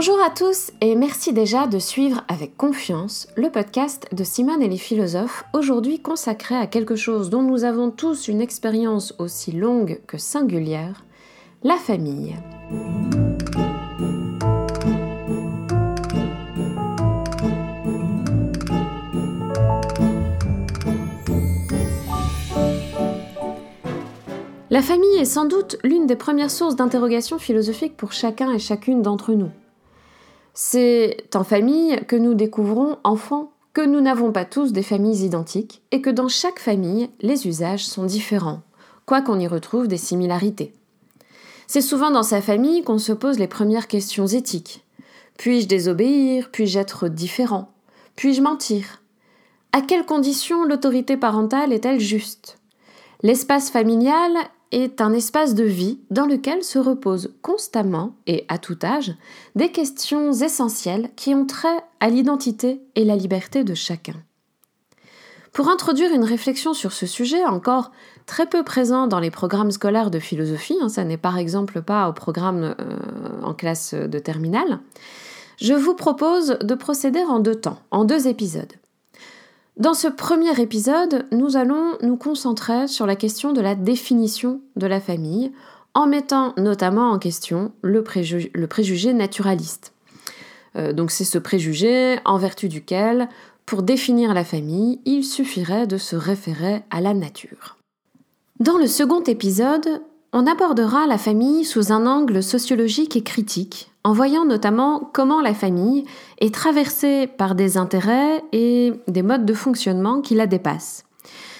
Bonjour à tous et merci déjà de suivre avec confiance le podcast de Simone et les philosophes, aujourd'hui consacré à quelque chose dont nous avons tous une expérience aussi longue que singulière, la famille. La famille est sans doute l'une des premières sources d'interrogation philosophique pour chacun et chacune d'entre nous. C'est en famille que nous découvrons, enfants, que nous n'avons pas tous des familles identiques et que dans chaque famille, les usages sont différents, quoiqu'on y retrouve des similarités. C'est souvent dans sa famille qu'on se pose les premières questions éthiques. Puis-je désobéir? Puis-je être différent? Puis-je mentir? À quelles conditions l'autorité parentale est-elle juste? L'espace familial est un espace de vie dans lequel se reposent constamment et à tout âge des questions essentielles qui ont trait à l'identité et la liberté de chacun. Pour introduire une réflexion sur ce sujet encore très peu présent dans les programmes scolaires de philosophie, hein, ça n'est par exemple pas au programme euh, en classe de terminale, je vous propose de procéder en deux temps, en deux épisodes. Dans ce premier épisode, nous allons nous concentrer sur la question de la définition de la famille, en mettant notamment en question le, préjugé naturaliste. Euh, donc c'est ce préjugé en vertu duquel, pour définir la famille, il suffirait de se référer à la nature. Dans le second épisode, on abordera la famille sous un angle sociologique et critique, en voyant notamment comment la famille est traversée par des intérêts et des modes de fonctionnement qui la dépassent.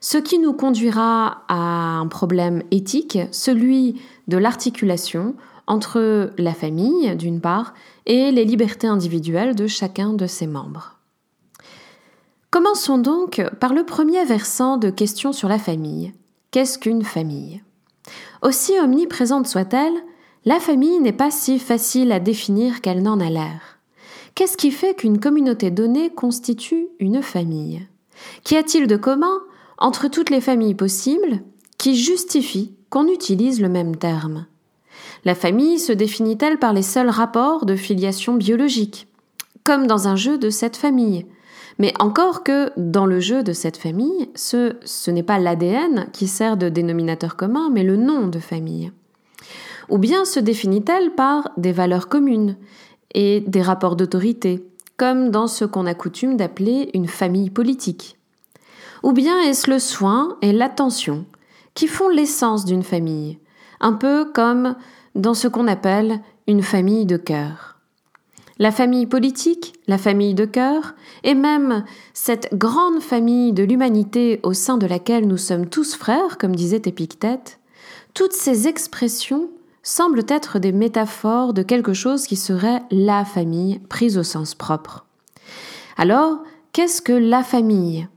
Ce qui nous conduira à un problème éthique, celui de l'articulation entre la famille, d'une part, et les libertés individuelles de chacun de ses membres. Commençons donc par le premier versant de questions sur la famille. Qu'est-ce qu'une famille? Aussi omniprésente soit-elle, la famille n'est pas si facile à définir qu'elle n'en a l'air. Qu'est-ce qui fait qu'une communauté donnée constitue une famille? Qu'y a-t-il de commun entre toutes les familles possibles qui justifient qu'on utilise le même terme? La famille se définit-elle par les seuls rapports de filiation biologique Comme dans un jeu de cette famille, mais encore que dans le jeu de cette famille, ce, ce n'est pas l'ADN qui sert de dénominateur commun, mais le nom de famille. Ou bien se définit-elle par des valeurs communes et des rapports d'autorité, comme dans ce qu'on a coutume d'appeler une famille politique? Ou bien est-ce le soin et l'attention qui font l'essence d'une famille, un peu comme dans ce qu'on appelle une famille de cœur? La famille politique, la famille de cœur, et même cette grande famille de l'humanité au sein de laquelle nous sommes tous frères, comme disait Épictète, toutes ces expressions semblent être des métaphores de quelque chose qui serait la famille prise au sens propre. Alors, qu'est-ce que la famille?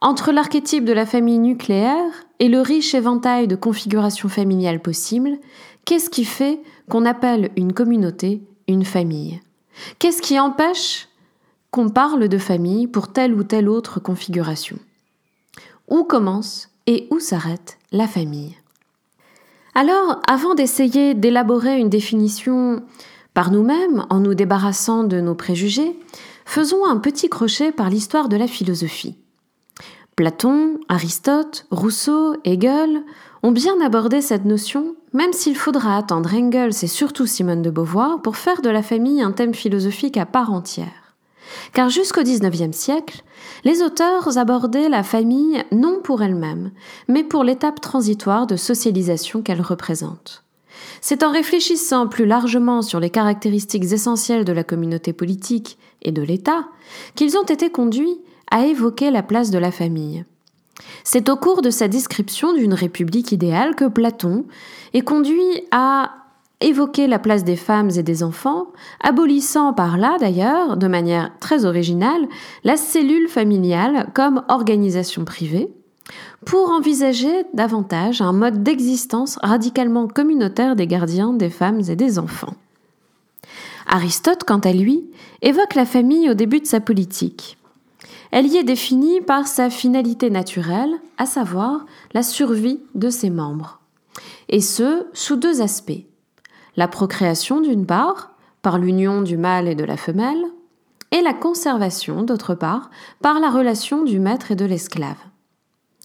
Entre l'archétype de la famille nucléaire et le riche éventail de configurations familiales possibles, qu'est-ce qui fait qu'on appelle une communauté une famille? Qu'est-ce qui empêche qu'on parle de famille pour telle ou telle autre configuration? Où commence et où s'arrête la famille? Alors, avant d'essayer d'élaborer une définition par nous-mêmes en nous débarrassant de nos préjugés, faisons un petit crochet par l'histoire de la philosophie. Platon, Aristote, Rousseau, Hegel ont bien abordé cette notion, même s'il faudra attendre Engels et surtout Simone de Beauvoir pour faire de la famille un thème philosophique à part entière. Car jusqu'au XIXe siècle, les auteurs abordaient la famille non pour elle-même, mais pour l'étape transitoire de socialisation qu'elle représente. C'est en réfléchissant plus largement sur les caractéristiques essentielles de la communauté politique et de l'État qu'ils ont été conduits a évoqué la place de la famille. C'est au cours de sa description d'une république idéale que Platon est conduit à évoquer la place des femmes et des enfants, abolissant par là d'ailleurs, de manière très originale, la cellule familiale comme organisation privée, pour envisager davantage un mode d'existence radicalement communautaire des gardiens des femmes et des enfants. Aristote, quant à lui, évoque la famille au début de sa politique. Elle y est définie par sa finalité naturelle, à savoir la survie de ses membres. Et ce, sous deux aspects. La procréation d'une part, par l'union du mâle et de la femelle, et la conservation, d'autre part, par la relation du maître et de l'esclave.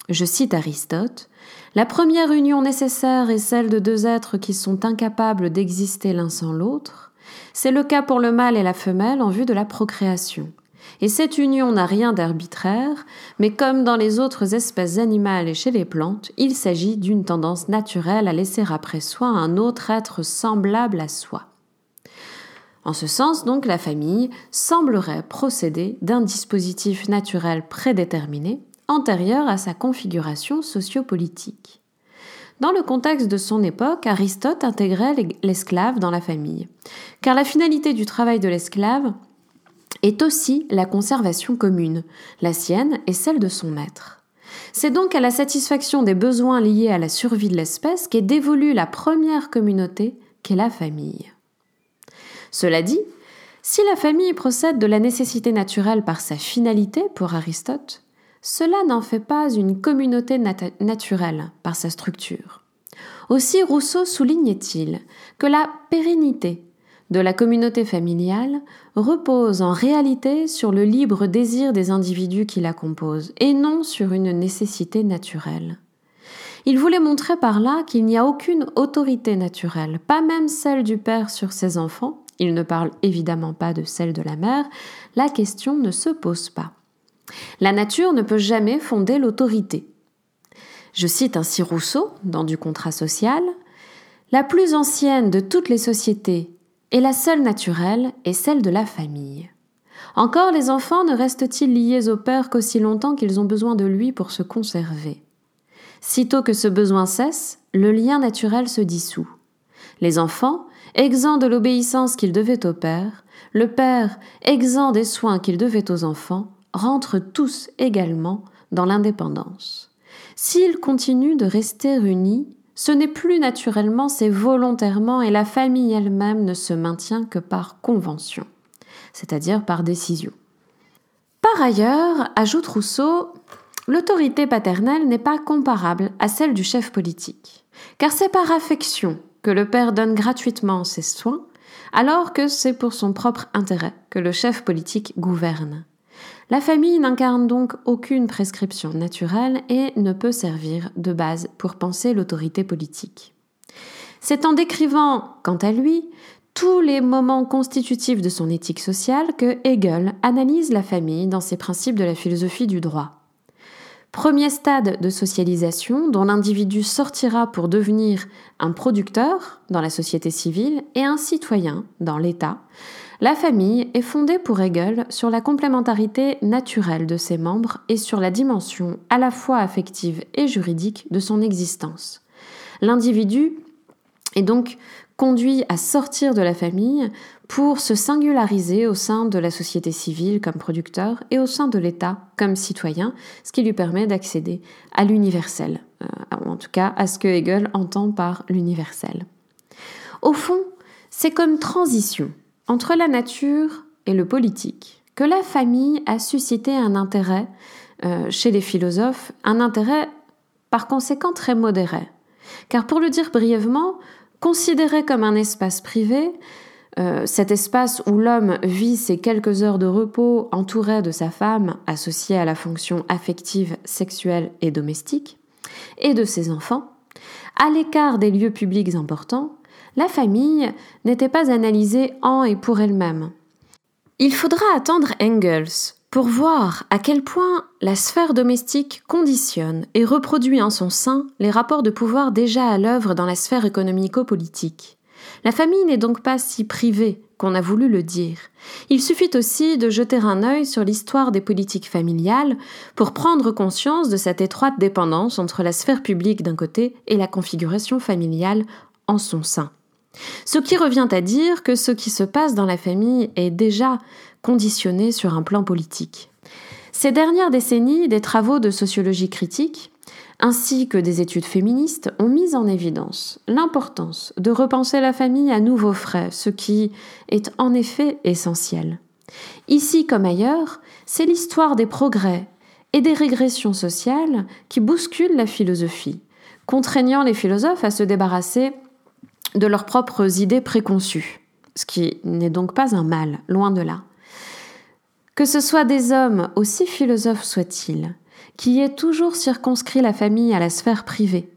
Je cite Aristote, La première union nécessaire est celle de deux êtres qui sont incapables d'exister l'un sans l'autre. C'est le cas pour le mâle et la femelle en vue de la procréation. Et cette union n'a rien d'arbitraire, mais comme dans les autres espèces animales et chez les plantes, il s'agit d'une tendance naturelle à laisser après soi un autre être semblable à soi. En ce sens, donc, la famille semblerait procéder d'un dispositif naturel prédéterminé, antérieur à sa configuration sociopolitique. Dans le contexte de son époque, Aristote intégrait l'esclave dans la famille, car la finalité du travail de l'esclave est aussi la conservation commune, la sienne et celle de son maître. C'est donc à la satisfaction des besoins liés à la survie de l'espèce qu'est dévolue la première communauté qu'est la famille. Cela dit, si la famille procède de la nécessité naturelle par sa finalité pour Aristote, cela n'en fait pas une communauté naturelle par sa structure. Aussi Rousseau soulignait-il que la pérennité de la communauté familiale repose en réalité sur le libre désir des individus qui la composent et non sur une nécessité naturelle. Il voulait montrer par là qu'il n'y a aucune autorité naturelle, pas même celle du père sur ses enfants, il ne parle évidemment pas de celle de la mère, la question ne se pose pas. La nature ne peut jamais fonder l'autorité. Je cite ainsi Rousseau dans Du contrat social. La plus ancienne de toutes les sociétés et la seule naturelle est celle de la famille. Encore les enfants ne restent-ils liés au père qu'aussi longtemps qu'ils ont besoin de lui pour se conserver? Sitôt que ce besoin cesse, le lien naturel se dissout. Les enfants, exempts de l'obéissance qu'ils devaient au père, le père, exempt des soins qu'il devait aux enfants, rentrent tous également dans l'indépendance. S'ils continuent de rester unis, ce n'est plus naturellement, c'est volontairement et la famille elle-même ne se maintient que par convention, c'est-à-dire par décision. Par ailleurs, ajoute Rousseau, l'autorité paternelle n'est pas comparable à celle du chef politique, car c'est par affection que le père donne gratuitement ses soins, alors que c'est pour son propre intérêt que le chef politique gouverne. La famille n'incarne donc aucune prescription naturelle et ne peut servir de base pour penser l'autorité politique. C'est en décrivant, quant à lui, tous les moments constitutifs de son éthique sociale que Hegel analyse la famille dans ses principes de la philosophie du droit. Premier stade de socialisation dont l'individu sortira pour devenir un producteur dans la société civile et un citoyen dans l'État, la famille est fondée pour Hegel sur la complémentarité naturelle de ses membres et sur la dimension à la fois affective et juridique de son existence. L'individu est donc conduit à sortir de la famille pour se singulariser au sein de la société civile comme producteur et au sein de l'État comme citoyen, ce qui lui permet d'accéder à l'universel, euh, en tout cas à ce que Hegel entend par l'universel. Au fond, c'est comme transition entre la nature et le politique que la famille a suscité un intérêt euh, chez les philosophes, un intérêt par conséquent très modéré. Car pour le dire brièvement, considéré comme un espace privé, euh, cet espace où l'homme vit ses quelques heures de repos entouré de sa femme, associée à la fonction affective, sexuelle et domestique, et de ses enfants, à l'écart des lieux publics importants, la famille n'était pas analysée en et pour elle-même. Il faudra attendre Engels pour voir à quel point la sphère domestique conditionne et reproduit en son sein les rapports de pouvoir déjà à l'œuvre dans la sphère économico-politique. La famille n'est donc pas si privée qu'on a voulu le dire. Il suffit aussi de jeter un œil sur l'histoire des politiques familiales pour prendre conscience de cette étroite dépendance entre la sphère publique d'un côté et la configuration familiale en son sein. Ce qui revient à dire que ce qui se passe dans la famille est déjà conditionné sur un plan politique. Ces dernières décennies, des travaux de sociologie critique, ainsi que des études féministes, ont mis en évidence l'importance de repenser la famille à nouveaux frais, ce qui est en effet essentiel. Ici comme ailleurs, c'est l'histoire des progrès et des régressions sociales qui bousculent la philosophie, contraignant les philosophes à se débarrasser de leurs propres idées préconçues. ce qui n'est donc pas un mal, loin de là. Que ce soit des hommes, aussi philosophes soient-ils, qui aient toujours circonscrit la famille à la sphère privée,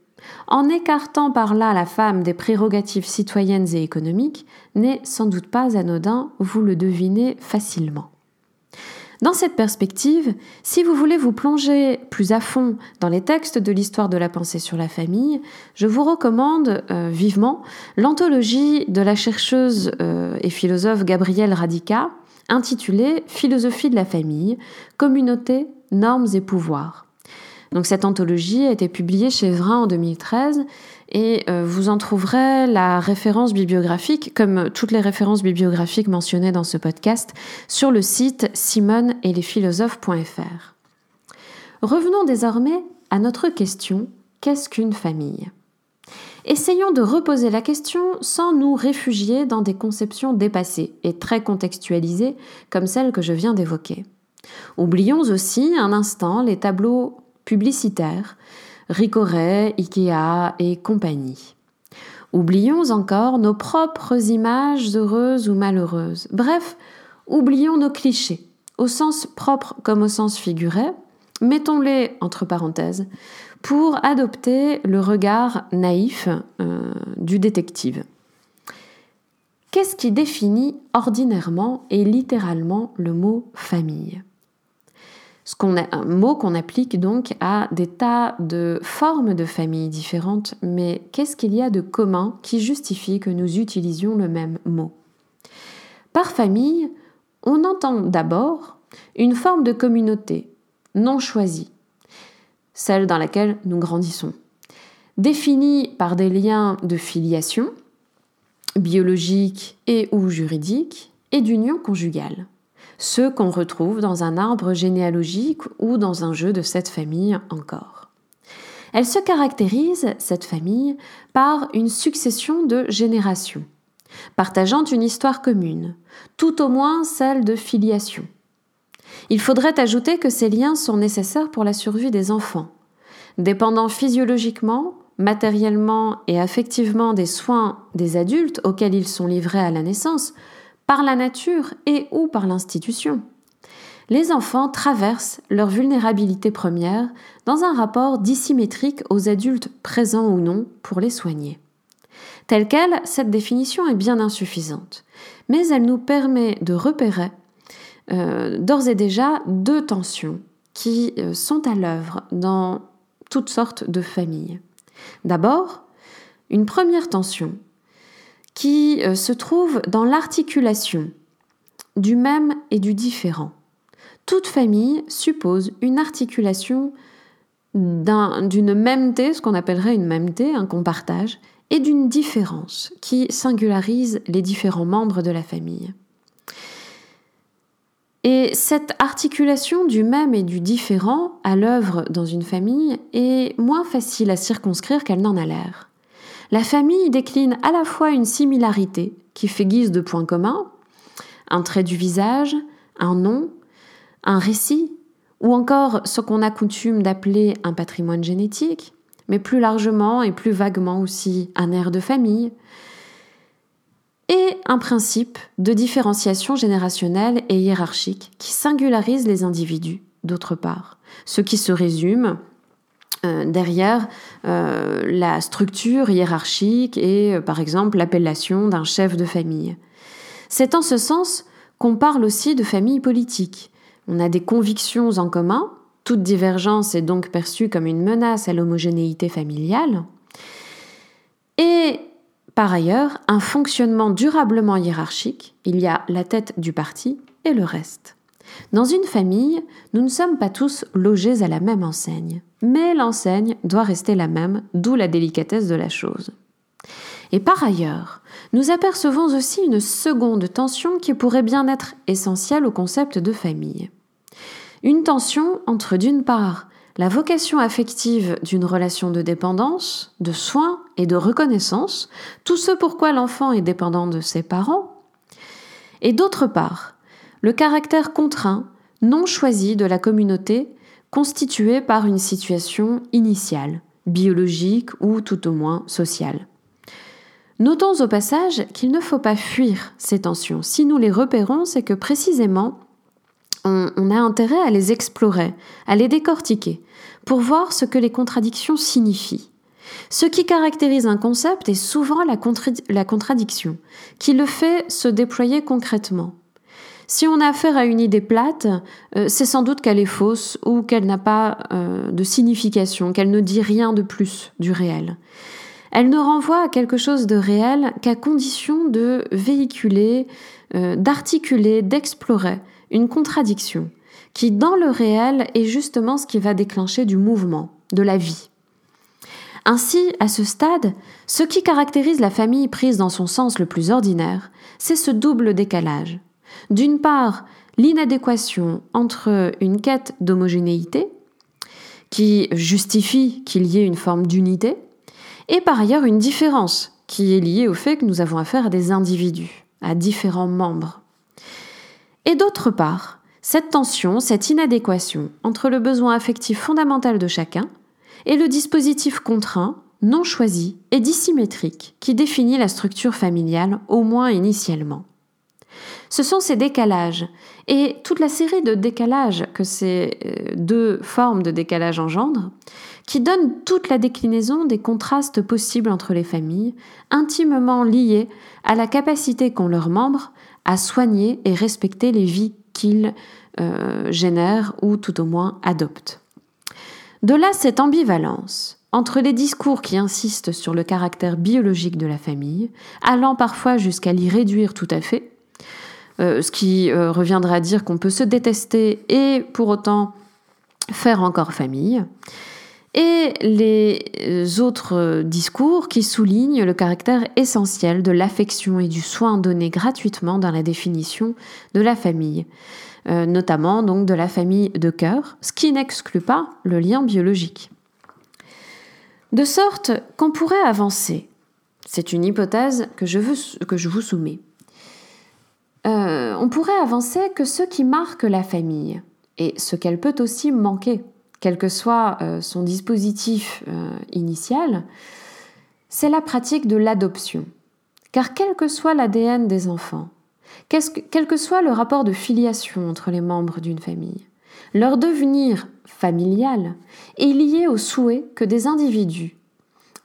en écartant par là la femme des prérogatives citoyennes et économiques, n'est sans doute pas anodin, vous le devinez facilement. Dans cette perspective, si vous voulez vous plonger plus à fond dans les textes de l'histoire de la pensée sur la famille, je vous recommande euh, vivement l'anthologie de la chercheuse euh, et philosophe Gabrielle Radica, intitulée Philosophie de la famille, communauté, normes et pouvoirs. Donc cette anthologie a été publiée chez Vrin en 2013 et euh, vous en trouverez la référence bibliographique, comme toutes les références bibliographiques mentionnées dans ce podcast, sur le site simone et philosophes.fr. Revenons désormais à notre question qu'est-ce qu'une famille? Essayons de reposer la question sans nous réfugier dans des conceptions dépassées et très contextualisées comme celles que je viens d'évoquer. Oublions aussi un instant les tableaux publicitaires Ricoret, Ikea et compagnie. Oublions encore nos propres images heureuses ou malheureuses. Bref, oublions nos clichés, au sens propre comme au sens figuré, mettons-les entre parenthèses, pour adopter le regard naïf euh, du détective. Qu'est-ce qui définit ordinairement et littéralement le mot famille? Qu'on un mot qu'on applique donc à des tas de formes de familles différentes, mais qu'est-ce qu'il y a de commun qui justifie que nous utilisions le même mot? Par famille, on entend d'abord une forme de communauté non choisie, celle dans laquelle nous grandissons, définie par des liens de filiation, biologique et ou juridique, et d'union conjugale ceux qu'on retrouve dans un arbre généalogique ou dans un jeu de cette famille encore. Elle se caractérise, cette famille, par une succession de générations, partageant une histoire commune, tout au moins celle de filiation. Il faudrait ajouter que ces liens sont nécessaires pour la survie des enfants, dépendant physiologiquement, matériellement et affectivement des soins des adultes auxquels ils sont livrés à la naissance, par la nature et ou par l'institution. Les enfants traversent leur vulnérabilité première dans un rapport dissymétrique aux adultes présents ou non pour les soigner. Telle qu'elle, cette définition est bien insuffisante, mais elle nous permet de repérer euh, d'ores et déjà deux tensions qui euh, sont à l'œuvre dans toutes sortes de familles. D'abord, une première tension qui euh, se trouve dans l'articulation du même et du différent. Toute famille suppose une articulation d'une mêmeté, ce qu'on appellerait une mêmeté, un qu'on partage, et d'une différence qui singularise les différents membres de la famille. Et cette articulation du même et du différent à l'œuvre dans une famille est moins facile à circonscrire qu'elle n'en a l'air. La famille décline à la fois une similarité qui fait guise de points communs, un trait du visage, un nom, un récit, ou encore ce qu'on a coutume d'appeler un patrimoine génétique, mais plus largement et plus vaguement aussi un air de famille, et un principe de différenciation générationnelle et hiérarchique qui singularise les individus, d'autre part, ce qui se résume derrière euh, la structure hiérarchique et, euh, par exemple, l'appellation d'un chef de famille. C'est en ce sens qu'on parle aussi de famille politique. On a des convictions en commun, toute divergence est donc perçue comme une menace à l'homogénéité familiale, et par ailleurs un fonctionnement durablement hiérarchique, il y a la tête du parti et le reste. Dans une famille, nous ne sommes pas tous logés à la même enseigne, mais l'enseigne doit rester la même, d'où la délicatesse de la chose. Et par ailleurs, nous apercevons aussi une seconde tension qui pourrait bien être essentielle au concept de famille. Une tension entre d'une part la vocation affective d'une relation de dépendance, de soins et de reconnaissance, tout ce pourquoi l'enfant est dépendant de ses parents, et d'autre part le caractère contraint, non choisi de la communauté constituée par une situation initiale, biologique ou tout au moins sociale. Notons au passage qu'il ne faut pas fuir ces tensions. Si nous les repérons, c'est que précisément, on, a intérêt à les explorer, à les décortiquer, pour voir ce que les contradictions signifient. Ce qui caractérise un concept est souvent la contradiction, qui le fait se déployer concrètement. Si on a affaire à une idée plate, euh, c'est sans doute qu'elle est fausse ou qu'elle n'a pas euh, de signification, qu'elle ne dit rien de plus du réel. Elle ne renvoie à quelque chose de réel qu'à condition de véhiculer, euh, d'articuler, d'explorer une contradiction, qui dans le réel est justement ce qui va déclencher du mouvement, de la vie. Ainsi, à ce stade, ce qui caractérise la famille prise dans son sens le plus ordinaire, c'est ce double décalage. D'une part, l'inadéquation entre une quête d'homogénéité, qui justifie qu'il y ait une forme d'unité, et par ailleurs une différence, qui est liée au fait que nous avons affaire à des individus, à différents membres. Et d'autre part, cette tension, cette inadéquation entre le besoin affectif fondamental de chacun et le dispositif contraint, non choisi et dissymétrique qui définit la structure familiale, au moins initialement. Ce sont ces décalages et toute la série de décalages que ces euh, deux formes de décalage engendrent qui donnent toute la déclinaison des contrastes possibles entre les familles, intimement liés à la capacité qu'ont leurs membres à soigner et respecter les vies qu'ils euh, génèrent ou tout au moins adoptent. De là cette ambivalence entre les discours qui insistent sur le caractère biologique de la famille, allant parfois jusqu'à l'y réduire tout à fait, euh, ce qui euh, reviendra à dire qu'on peut se détester et pour autant faire encore famille, et les euh, autres discours qui soulignent le caractère essentiel de l'affection et du soin donné gratuitement dans la définition de la famille, notamment donc de la famille de cœur, ce qui n'exclut pas le lien biologique. De sorte qu'on pourrait avancer, c'est une hypothèse que je vous soumets, euh, on pourrait avancer que ce qui marque la famille, et ce qu'elle peut aussi manquer, quel que soit euh, son dispositif euh, initial, c'est la pratique de l'adoption. Car quel que soit l'ADN des enfants, quel que soit le rapport de filiation entre les membres d'une famille, leur devenir familial est lié au souhait que des individus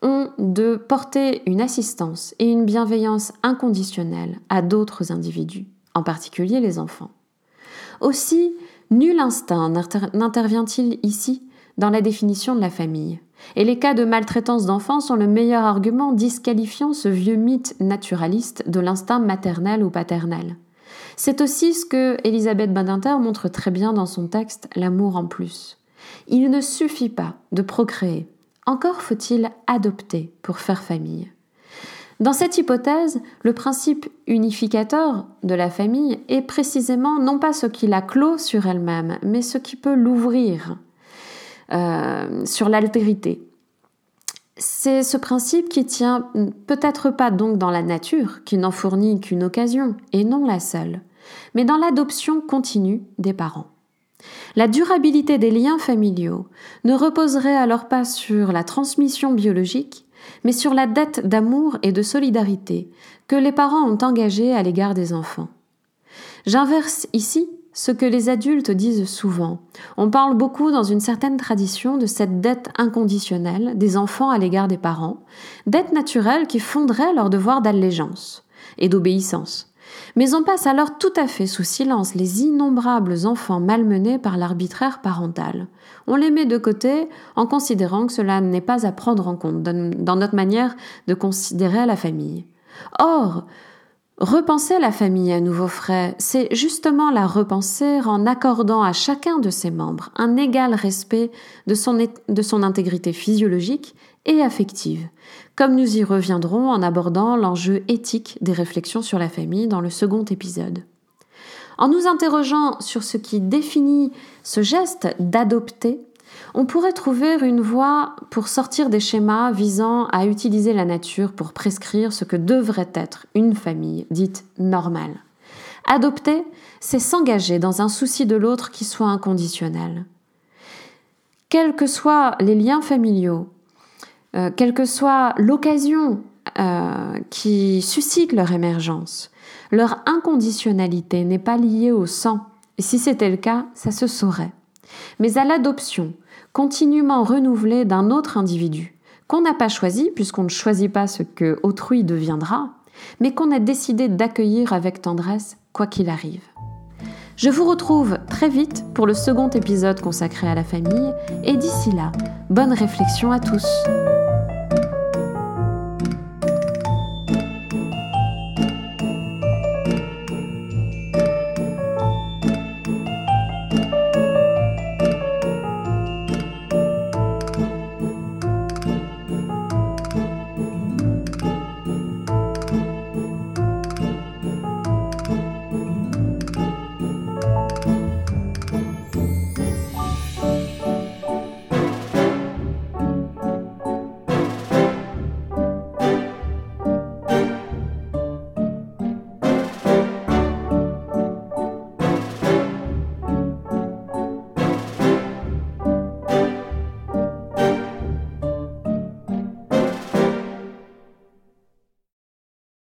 ont de porter une assistance et une bienveillance inconditionnelle à d'autres individus, en particulier les enfants. Aussi, nul instinct n'intervient-il ici dans la définition de la famille? Et les cas de maltraitance d'enfants sont le meilleur argument disqualifiant ce vieux mythe naturaliste de l'instinct maternel ou paternel. C'est aussi ce que Elisabeth Badinter montre très bien dans son texte L'amour en plus. Il ne suffit pas de procréer, encore faut-il adopter pour faire famille. Dans cette hypothèse, le principe unificateur de la famille est précisément non pas ce qui la clôt sur elle-même, mais ce qui peut l'ouvrir euh, sur l'altérité. C'est ce principe qui tient peut-être pas donc dans la nature, qui n'en fournit qu'une occasion, et non la seule, mais dans l'adoption continue des parents. La durabilité des liens familiaux ne reposerait alors pas sur la transmission biologique, mais sur la dette d'amour et de solidarité que les parents ont engagée à l'égard des enfants. J'inverse ici ce que les adultes disent souvent. On parle beaucoup dans une certaine tradition de cette dette inconditionnelle des enfants à l'égard des parents, dette naturelle qui fonderait leur devoir d'allégeance et d'obéissance. Mais on passe alors tout à fait sous silence les innombrables enfants malmenés par l'arbitraire parental. On les met de côté en considérant que cela n'est pas à prendre en compte dans notre manière de considérer la famille. Or, Repenser la famille à nouveau frais, c'est justement la repenser en accordant à chacun de ses membres un égal respect de son, intégrité physiologique et affective, comme nous y reviendrons en abordant l'enjeu éthique des réflexions sur la famille dans le second épisode. En nous interrogeant sur ce qui définit ce geste d'adopter, on pourrait trouver une voie pour sortir des schémas visant à utiliser la nature pour prescrire ce que devrait être une famille dite normale. Adopter, c'est s'engager dans un souci de l'autre qui soit inconditionnel. Quels que soient les liens familiaux, euh, quelle que soit l'occasion euh, qui suscitent leur émergence. Leur inconditionnalité n'est pas liée au sang, et si c'était le cas, ça se saurait. Mais à l'adoption, continuellement renouvelée d'un autre individu, qu'on n'a pas choisi, puisqu'on ne choisit pas ce que autrui deviendra, mais qu'on a décidé d'accueillir avec tendresse, quoi qu'il arrive. Je vous retrouve très vite pour le second épisode consacré à la famille, et d'ici là, bonne réflexion à tous.